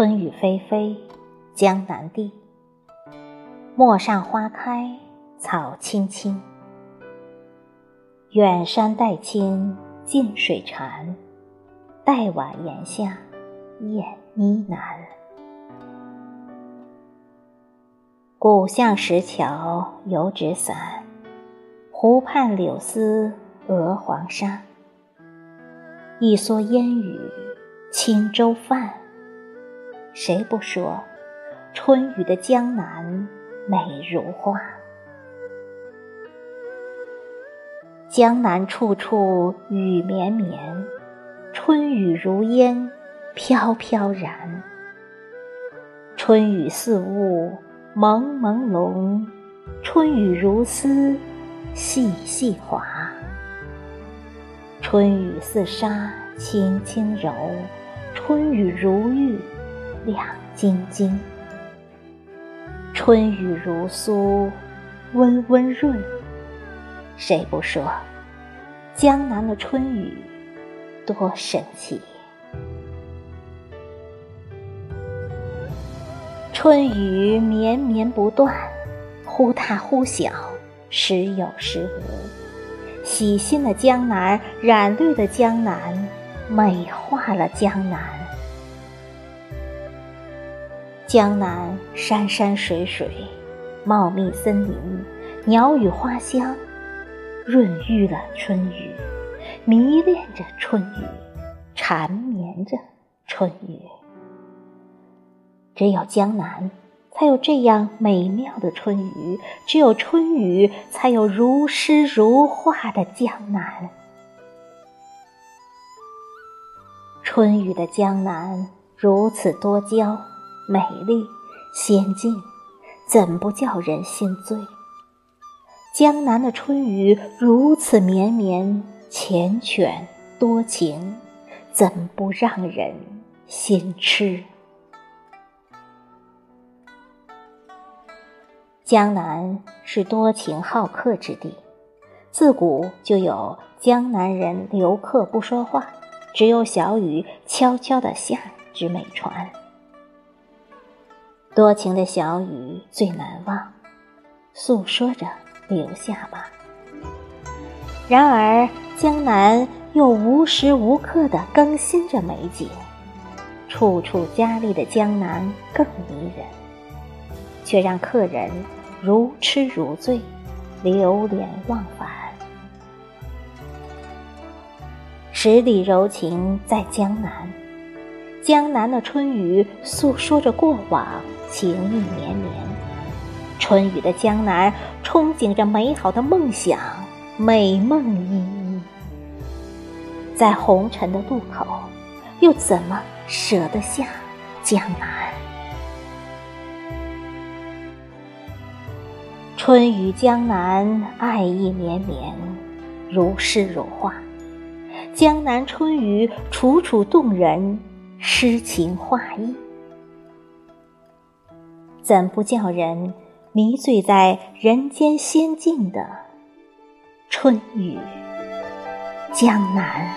春雨霏霏，江南地。陌上花开，草青青。远山黛青，近水禅。黛瓦檐下，燕呢喃。古巷石桥油纸伞，湖畔柳丝鹅黄沙。一蓑烟雨轻舟泛。谁不说春雨的江南美如画？江南处处雨绵绵，春雨如烟飘飘然。春雨似雾蒙蒙胧，春雨如丝细细滑。春雨似纱轻轻柔，春雨如玉。亮晶晶，春雨如酥，温温润。谁不说江南的春雨多神奇？春雨绵绵不断，忽大忽小，时有时无。洗心的江南，染绿的江南，美化了江南。江南山山水水，茂密森林，鸟语花香，润育了春雨，迷恋着春雨，缠绵着春雨。只有江南，才有这样美妙的春雨；只有春雨，才有如诗如画的江南。春雨的江南如此多娇。美丽仙境，怎不叫人心醉？江南的春雨如此绵绵缱绻多情，怎不让人心痴？江南是多情好客之地，自古就有江南人留客不说话，只有小雨悄悄地下之美传。多情的小雨最难忘，诉说着留下吧。然而江南又无时无刻地更新着美景，处处佳丽的江南更迷人，却让客人如痴如醉，流连忘返。十里柔情在江南。江南的春雨诉说着过往，情意绵绵。春雨的江南憧憬着美好的梦想，美梦依依。在红尘的路口，又怎么舍得下江南？春雨江南，爱意绵绵，如诗如画。江南春雨，楚楚动人。诗情画意，怎不叫人迷醉在人间仙境的春雨江南？